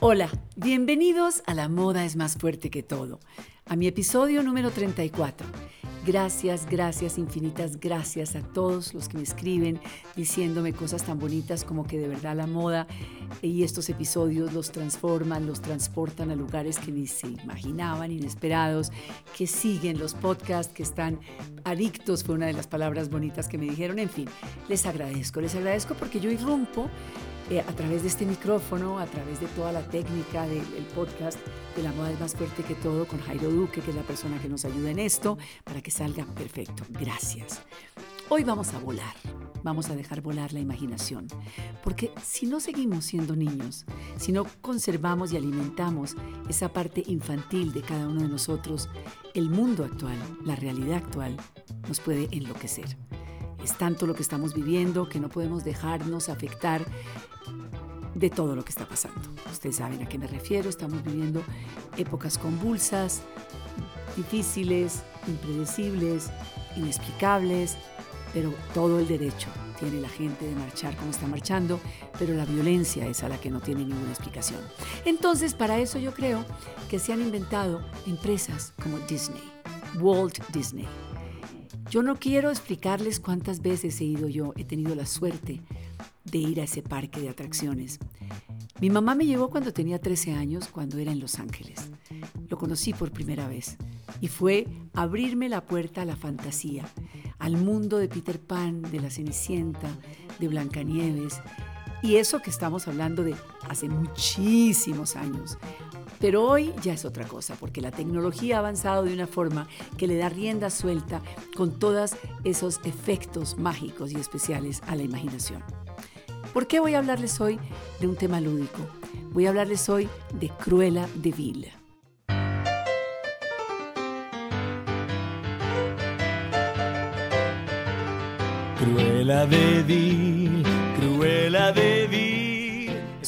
Hola, bienvenidos a La Moda es más fuerte que todo, a mi episodio número 34. Gracias, gracias, infinitas gracias a todos los que me escriben diciéndome cosas tan bonitas como que de verdad la moda y estos episodios los transforman, los transportan a lugares que ni se imaginaban, inesperados, que siguen los podcasts, que están adictos, fue una de las palabras bonitas que me dijeron. En fin, les agradezco, les agradezco porque yo irrumpo eh, a través de este micrófono, a través de toda la técnica del podcast de La Moda es más fuerte que todo con Jairo Duque, que es la persona que nos ayuda en esto, para que salga perfecto. Gracias. Hoy vamos a volar, vamos a dejar volar la imaginación, porque si no seguimos siendo niños, si no conservamos y alimentamos esa parte infantil de cada uno de nosotros, el mundo actual, la realidad actual, nos puede enloquecer. Es tanto lo que estamos viviendo que no podemos dejarnos afectar de todo lo que está pasando. Ustedes saben a qué me refiero, estamos viviendo épocas convulsas, difíciles, impredecibles, inexplicables, pero todo el derecho tiene la gente de marchar como está marchando, pero la violencia es a la que no tiene ninguna explicación. Entonces, para eso yo creo que se han inventado empresas como Disney, Walt Disney. Yo no quiero explicarles cuántas veces he ido yo, he tenido la suerte de ir a ese parque de atracciones. Mi mamá me llevó cuando tenía 13 años, cuando era en Los Ángeles. Lo conocí por primera vez y fue abrirme la puerta a la fantasía, al mundo de Peter Pan, de la Cenicienta, de Blancanieves. Y eso que estamos hablando de hace muchísimos años. Pero hoy ya es otra cosa, porque la tecnología ha avanzado de una forma que le da rienda suelta con todos esos efectos mágicos y especiales a la imaginación. ¿Por qué voy a hablarles hoy de un tema lúdico? Voy a hablarles hoy de Cruella de Vil. Cruella de Vil, Cruella de Vil.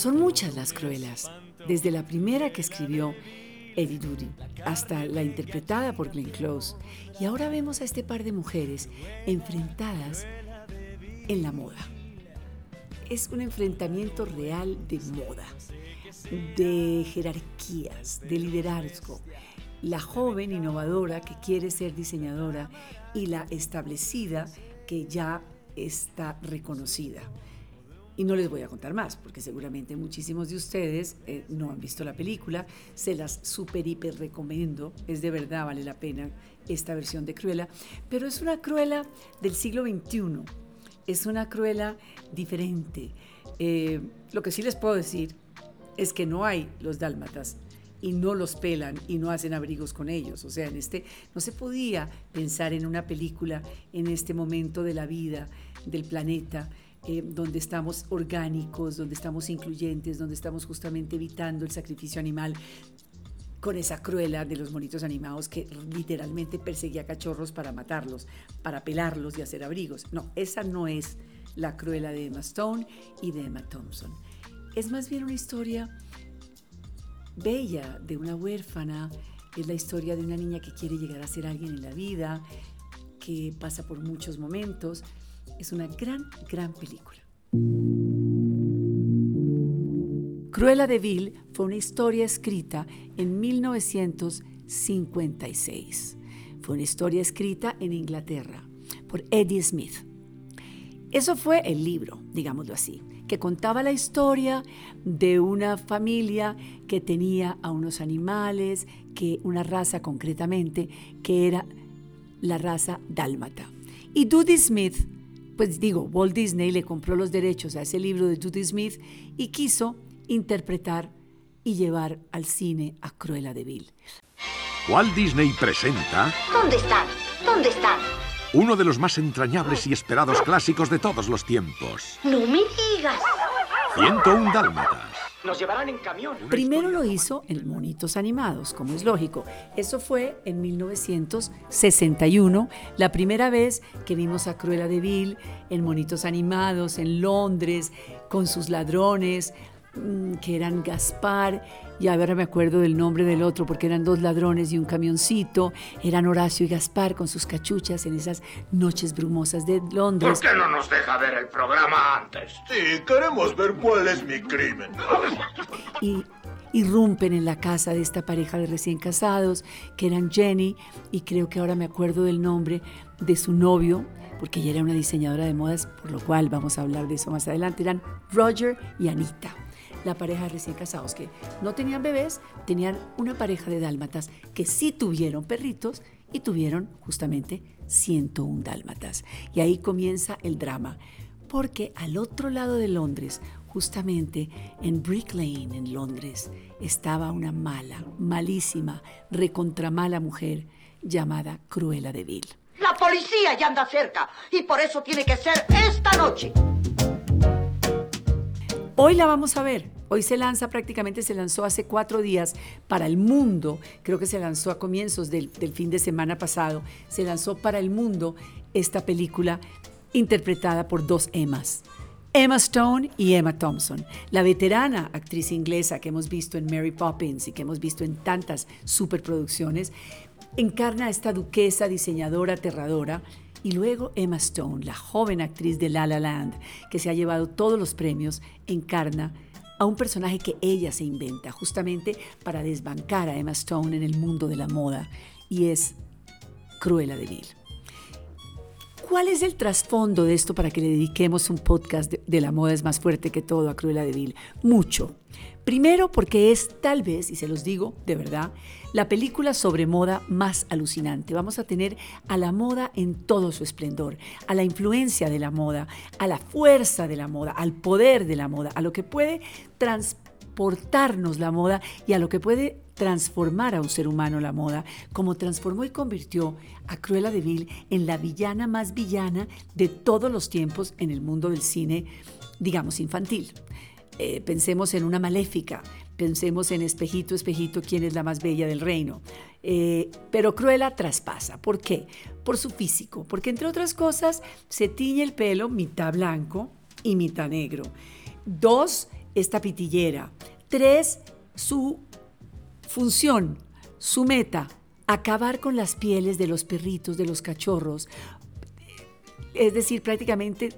Son muchas las cruelas, desde la primera que escribió Eddie Dury hasta la interpretada por Glenn Close. Y ahora vemos a este par de mujeres enfrentadas en la moda es un enfrentamiento real de moda, de jerarquías, de liderazgo. La joven innovadora que quiere ser diseñadora y la establecida que ya está reconocida. Y no les voy a contar más, porque seguramente muchísimos de ustedes eh, no han visto la película. Se las super hiper recomiendo. Es de verdad, vale la pena esta versión de Cruella. Pero es una Cruella del siglo XXI es una cruela diferente. Eh, lo que sí les puedo decir es que no hay los dálmatas y no los pelan y no hacen abrigos con ellos. O sea, en este no se podía pensar en una película en este momento de la vida del planeta. Eh, donde estamos orgánicos, donde estamos incluyentes, donde estamos justamente evitando el sacrificio animal, con esa cruela de los monitos animados que literalmente perseguía cachorros para matarlos, para pelarlos y hacer abrigos. No, esa no es la cruela de Emma Stone y de Emma Thompson. Es más bien una historia bella de una huérfana, es la historia de una niña que quiere llegar a ser alguien en la vida, que pasa por muchos momentos. Es una gran, gran película. Cruella de Vil fue una historia escrita en 1956. Fue una historia escrita en Inglaterra por Eddie Smith. Eso fue el libro, digámoslo así, que contaba la historia de una familia que tenía a unos animales, que una raza concretamente, que era la raza dálmata. Y Dudy Smith, pues digo, Walt Disney le compró los derechos a ese libro de Dudy Smith y quiso interpretar y llevar al cine a Cruella de Vil. Walt Disney presenta... ¿Dónde están? ¿Dónde están? Uno de los más entrañables y esperados clásicos de todos los tiempos. No me digas. 101 Dálmatas. Nos llevarán en camión. Primero lo hizo en Monitos Animados, como es lógico. Eso fue en 1961, la primera vez que vimos a Cruella de Vil en Monitos Animados en Londres, con sus ladrones, que eran Gaspar, y ahora me acuerdo del nombre del otro, porque eran dos ladrones y un camioncito, eran Horacio y Gaspar con sus cachuchas en esas noches brumosas de Londres. ¿Por qué no nos deja ver el programa antes? Sí, queremos ver cuál es mi crimen. Y irrumpen en la casa de esta pareja de recién casados, que eran Jenny, y creo que ahora me acuerdo del nombre de su novio, porque ella era una diseñadora de modas, por lo cual vamos a hablar de eso más adelante, eran Roger y Anita la pareja recién casados que no tenían bebés, tenían una pareja de dálmatas que sí tuvieron perritos y tuvieron justamente 101 dálmatas. Y ahí comienza el drama, porque al otro lado de Londres, justamente en Brick Lane, en Londres, estaba una mala, malísima, recontramala mujer llamada Cruella de Vil. La policía ya anda cerca y por eso tiene que ser esta noche. Hoy la vamos a ver. Hoy se lanza, prácticamente se lanzó hace cuatro días para el mundo. Creo que se lanzó a comienzos del, fin de semana pasado. Se lanzó para el mundo esta película interpretada por dos Emmas. Emma Stone y Emma Thompson, la veterana actriz inglesa que hemos visto en Mary Poppins y que hemos visto en tantas superproducciones, encarna a esta duquesa diseñadora aterradora y luego Emma Stone, la joven actriz de La La Land, que se ha llevado todos los premios, encarna a un personaje que ella se inventa justamente para desbancar a Emma Stone en el mundo de la moda y es Cruella de Vil. ¿Cuál es el trasfondo de esto para que le dediquemos un podcast de, la moda es más fuerte que todo a Cruella de Vil? Mucho. Primero porque es tal vez, y se los digo de verdad, la película sobre moda más alucinante. Vamos a tener a la moda en todo su esplendor, a la influencia de la moda, a la fuerza de la moda, al poder de la moda, a lo que puede transportarnos la moda y a lo que puede transformar a un ser humano la moda, como transformó y convirtió a Cruella de Vil en la villana más villana de todos los tiempos en el mundo del cine, digamos, infantil. Eh, pensemos en una maléfica, pensemos en Espejito, Espejito, quién es la más bella del reino. Eh, pero Cruella traspasa. ¿Por qué? Por su físico, porque entre otras cosas se tiñe el pelo mitad blanco y mitad negro. Dos, esta pitillera. Tres, su Función, su meta, acabar con las pieles de los perritos, de los cachorros, es decir, prácticamente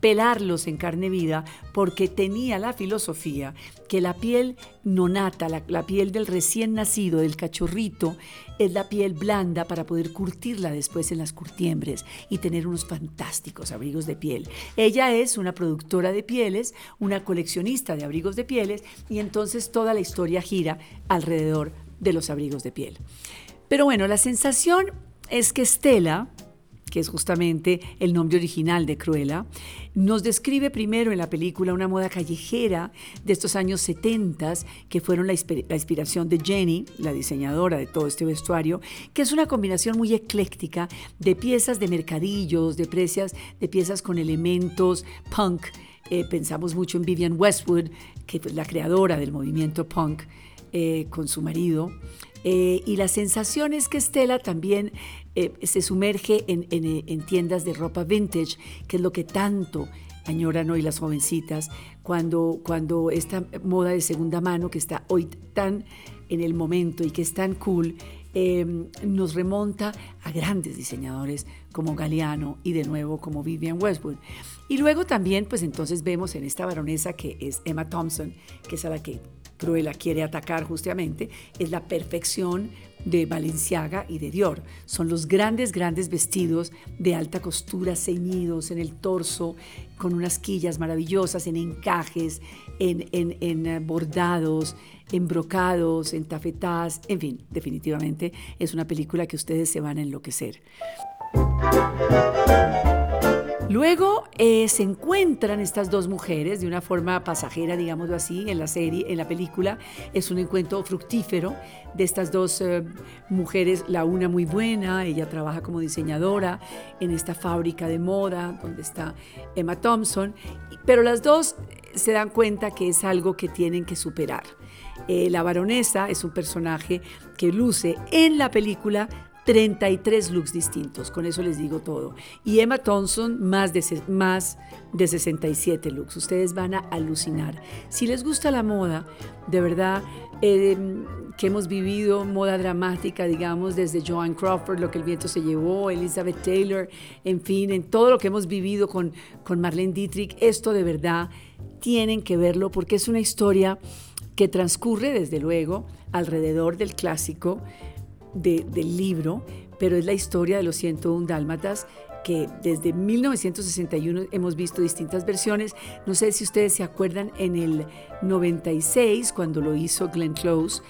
pelarlos en carne viva porque tenía la filosofía que la piel nonata, la, la, piel del recién nacido, del cachorrito, es la piel blanda para poder curtirla después en las curtiembres y tener unos fantásticos abrigos de piel. Ella es una productora de pieles, una coleccionista de abrigos de pieles y entonces toda la historia gira alrededor de los abrigos de piel. Pero bueno, la sensación es que Estela, que es justamente el nombre original de Cruella, nos describe primero en la película una moda callejera de estos años 70 que fueron la, inspiración de Jenny, la diseñadora de todo este vestuario, que es una combinación muy ecléctica de piezas de mercadillos, de, precias, de piezas con elementos punk. Eh, pensamos mucho en Vivian Westwood, que es la creadora del movimiento punk, eh, con su marido. Eh, y la sensación es que Estela también eh, se sumerge en, tiendas de ropa vintage, que es lo que tanto añoran hoy las jovencitas, cuando, cuando esta moda de segunda mano que está hoy tan en el momento y que es tan cool, em, nos remonta a grandes diseñadores como Galeano y de nuevo como Vivian Westwood. Y luego también, pues entonces vemos en esta baronesa que es Emma Thompson, que es a la que Cruella quiere atacar justamente, es la perfección de Balenciaga y de Dior. Son los grandes, grandes vestidos de alta costura, ceñidos en el torso, con unas quillas maravillosas, en encajes, en, en, eh, bordados, en brocados, en tafetás, en fin, definitivamente es una película que ustedes se van a enloquecer. Luego eh, se encuentran estas dos mujeres de una forma pasajera, digámoslo así, en la serie, en la película. Es un encuentro fructífero de estas dos eh, mujeres, la una muy buena, ella trabaja como diseñadora en esta fábrica de moda donde está Emma Thompson, pero las dos se dan cuenta que es algo que tienen que superar. Eh, la baronesa es un personaje que luce en la película 33 looks distintos, con eso les digo todo. Y Emma Thompson, más de, más de 67 looks. Ustedes van a alucinar. Si les gusta la moda, de verdad, em, que hemos vivido moda dramática, digamos, desde Joan Crawford, lo que el viento se llevó, Elizabeth Taylor, en fin, en todo lo que hemos vivido con, con Marlene Dietrich, esto de verdad tienen que verlo porque es una historia que transcurre desde luego alrededor del clásico del libro, pero es la historia de los 101 dálmatas que desde 1961 hemos visto distintas versiones. No sé si ustedes se acuerdan en el 96 cuando lo hizo Glenn Close.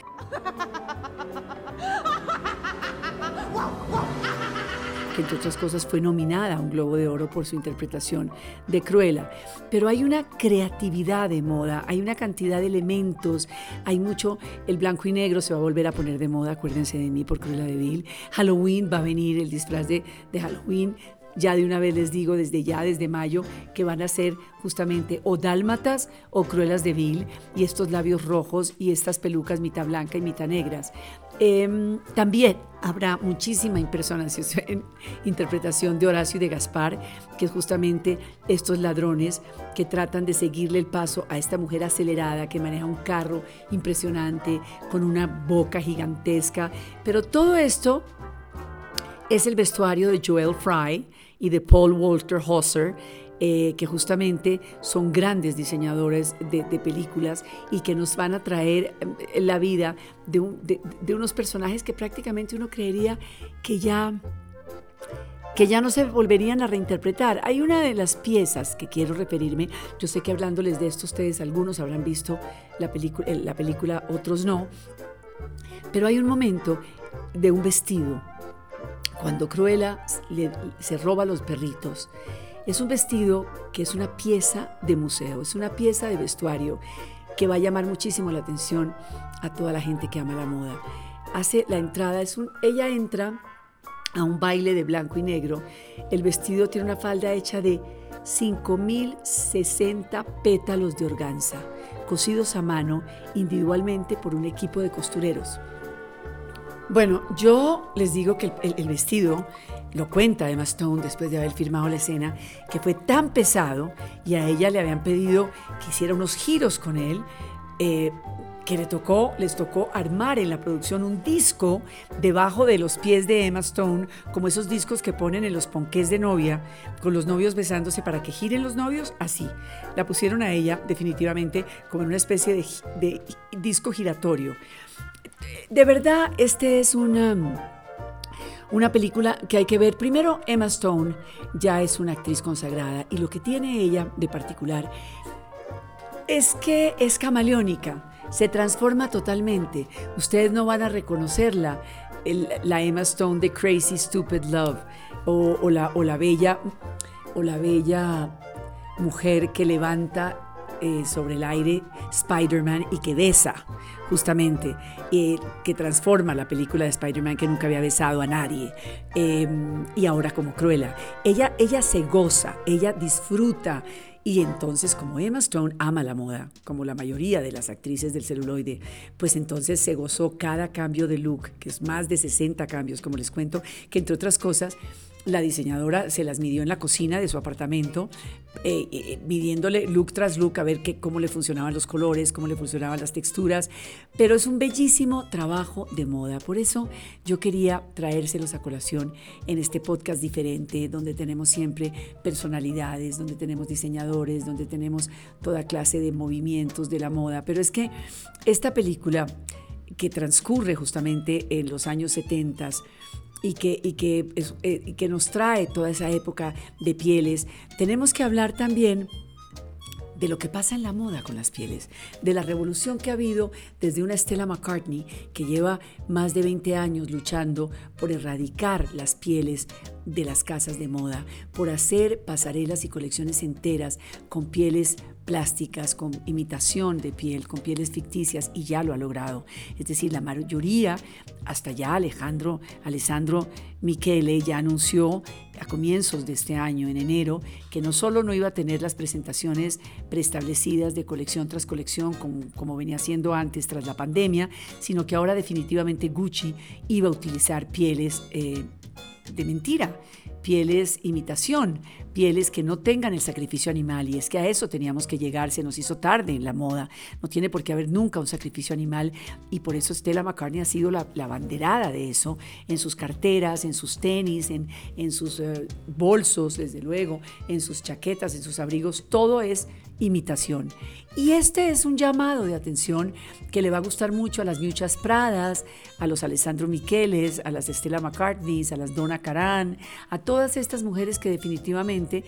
Entre otras cosas fue nominada a un Globo de Oro por su interpretación de Cruella. Pero hay una creatividad de moda, hay una cantidad de elementos, hay mucho, el blanco y negro se va a volver a poner de moda, acuérdense de mí por Cruella de Vil, Halloween va a venir, el disfraz de, de Halloween ya de una vez les digo desde ya, desde mayo, que van a ser justamente o dálmatas o cruelas de vil y estos labios rojos y estas pelucas mitad blanca y mitad negras. Em, también habrá muchísima interpretación de Horacio y de Gaspar, que es justamente estos ladrones que tratan de seguirle el paso a esta mujer acelerada que maneja un carro impresionante, con una boca gigantesca. Pero todo esto es el vestuario de Joel Fry y de Paul Walter Hauser, eh, que justamente son grandes diseñadores de, películas y que nos van a traer eh, la vida de, unos personajes que prácticamente uno creería que ya que ya no se volverían a reinterpretar. Hay una de las piezas que quiero referirme, yo sé que hablándoles de esto ustedes algunos habrán visto la, la película, otros no, pero hay un momento de un vestido cuando Cruella se roba los perritos. Es un vestido que es una pieza de museo, es una pieza de vestuario que va a llamar muchísimo la atención a toda la gente que ama la moda. Hace la entrada, es ella entra a un baile de blanco y negro. El vestido tiene una falda hecha de 5.060 pétalos de organza, cosidos a mano individualmente por un equipo de costureros. Bueno, yo les digo que el, vestido lo cuenta además Stone después de haber firmado la escena, que fue tan pesado y a ella le habían pedido que hiciera unos giros con él. Eh, que le tocó, les tocó armar en la producción un disco debajo de los pies de Emma Stone, como esos discos que ponen en los ponqués de novia, con los novios besándose para que giren los novios, así. La pusieron a ella definitivamente como en una especie de disco giratorio de verdad, este es una, una película que hay que ver. Primero, Emma Stone ya es una actriz consagrada y lo que tiene ella de particular es que es camaleónica, se transforma totalmente. Ustedes no van a reconocerla, la Emma Stone de Crazy Stupid Love o, la, o la bella o la bella mujer que levanta eh, sobre el aire Spider-Man y que besa justamente, eh, que transforma la película de Spider-Man que nunca había besado a nadie, em, y ahora como Cruella. Ella, ella se goza, ella disfruta. Y entonces, como Emma Stone ama la moda, como la mayoría de las actrices del celuloide, pues entonces se gozó cada cambio de look, que es más de 60 cambios, como les cuento, que entre otras cosas la diseñadora se las midió en la cocina de su apartamento, eh, eh, midiéndole look tras look a ver cómo le funcionaban los colores, cómo le funcionaban las texturas, pero es un bellísimo trabajo de moda. Por eso yo quería traérselos a colación en este podcast diferente, donde tenemos siempre personalidades, donde tenemos diseñadores, donde tenemos toda clase de movimientos de la moda. Pero es que esta película que transcurre justamente en los años 70 y que, y que, eh, que nos trae toda esa época de pieles, tenemos que hablar también de lo que pasa en la moda con las pieles, de la revolución que ha habido desde una Stella McCartney que lleva más de 20 años luchando por erradicar las pieles de las casas de moda, por hacer pasarelas y colecciones enteras con pieles plásticas, con imitación de piel, con pieles ficticias, y ya lo ha logrado. Es decir, la mayoría, hasta ya Alejandro, Alessandro Michele ya anunció a comienzos de este año, en enero, que no solo no iba a tener las presentaciones preestablecidas de colección tras colección, como, como venía haciendo antes tras la pandemia, sino que ahora definitivamente Gucci iba a utilizar pieles eh, de mentira, pieles imitación, pieles que no tengan el sacrificio animal. Y es que a eso teníamos que llegar, se nos hizo tarde en la moda. No tiene por qué haber nunca un sacrificio animal y por eso Stella McCartney ha sido la, banderada de eso en sus carteras, en sus tenis, en, en sus eh, bolsos, desde luego, en sus chaquetas, en sus abrigos. Todo es imitación. Y este es un llamado de atención que le va a gustar mucho a las Muchas Pradas, a los Alessandro Micheles, a las Estela McCartney, a las Donna Karan, a todas estas mujeres que definitivamente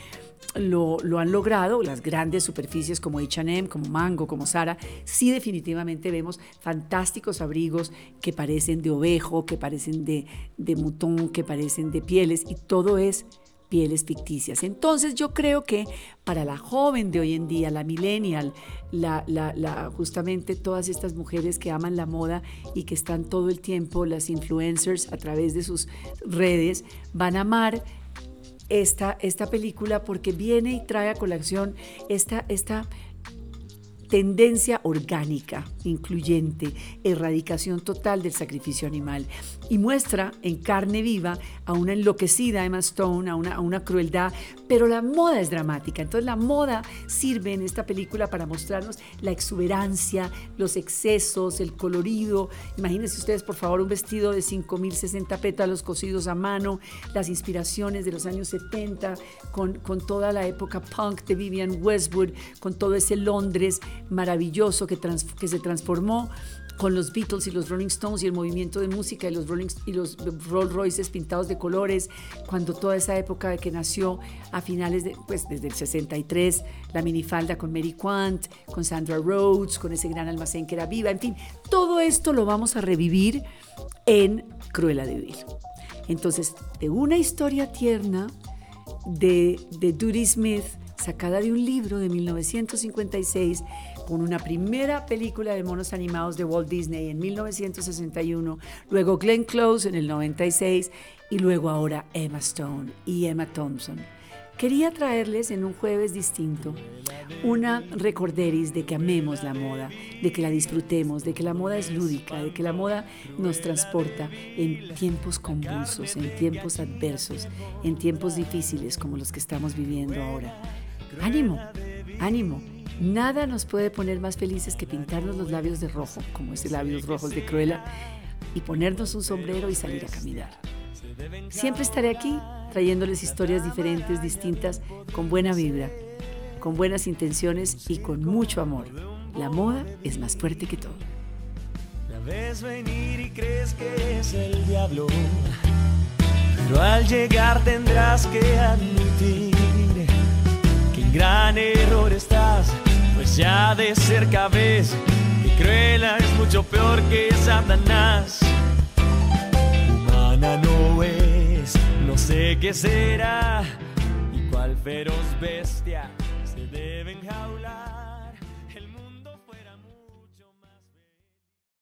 lo, lo han logrado, las grandes superficies como H&M, como Mango, como Sara, sí definitivamente vemos fantásticos abrigos que parecen de ovejo, que parecen de, de mutón, que parecen de pieles y todo es pieles ficticias. Entonces yo creo que para la joven de hoy en día, la millennial, la, justamente todas estas mujeres que aman la moda y que están todo el tiempo, las influencers a través de sus redes, van a amar esta, esta película porque viene y trae a colación esta, esta tendencia orgánica, incluyente, erradicación total del sacrificio animal y muestra en carne viva a una enloquecida Emma Stone, a una, a una crueldad, pero la moda es dramática. Entonces la moda sirve en esta película para mostrarnos la exuberancia, los excesos, el colorido. Imagínense ustedes, por favor, un vestido de 5.060 pétalos cosidos a mano, las inspiraciones de los años 70, con, con toda la época punk de Vivian Westwood, con todo ese Londres maravilloso que, que se transformó con los Beatles y los Rolling Stones y el movimiento de música y los, Rolling, y los Rolls Royces pintados de colores, cuando toda esa época de que nació a finales de, pues desde el 63, la minifalda con Mary Quant, con Sandra Rhodes, con ese gran almacén que era viva, en fin, todo esto lo vamos a revivir en Cruella de Vil. Entonces, de una historia tierna de, de Duty Smith, sacada de un libro de 1956, con una primera película de monos animados de Walt Disney en 1961, luego Glenn Close en el 96 y luego ahora Emma Stone y Emma Thompson. Quería traerles en un jueves distinto una recorderis de que amemos la moda, de que la disfrutemos, de que la moda es lúdica, de que la moda nos transporta en tiempos convulsos, en tiempos adversos, en tiempos difíciles como los que estamos viviendo ahora. Ánimo, ánimo, Nada nos puede poner más felices que pintarnos los labios de rojo, como ese labios rojos de Cruella, y ponernos un sombrero y salir a caminar. Siempre estaré aquí trayéndoles historias diferentes, distintas, con buena vibra, con buenas intenciones y con mucho amor. La moda es más fuerte que todo. La ves venir y crees que es el diablo, pero al llegar tendrás que admitir gran error estás pues ya de cerca ves que Cruella es mucho peor que Satanás. Humana no es, no sé qué será y cuál feroz bestia se debe enjaular.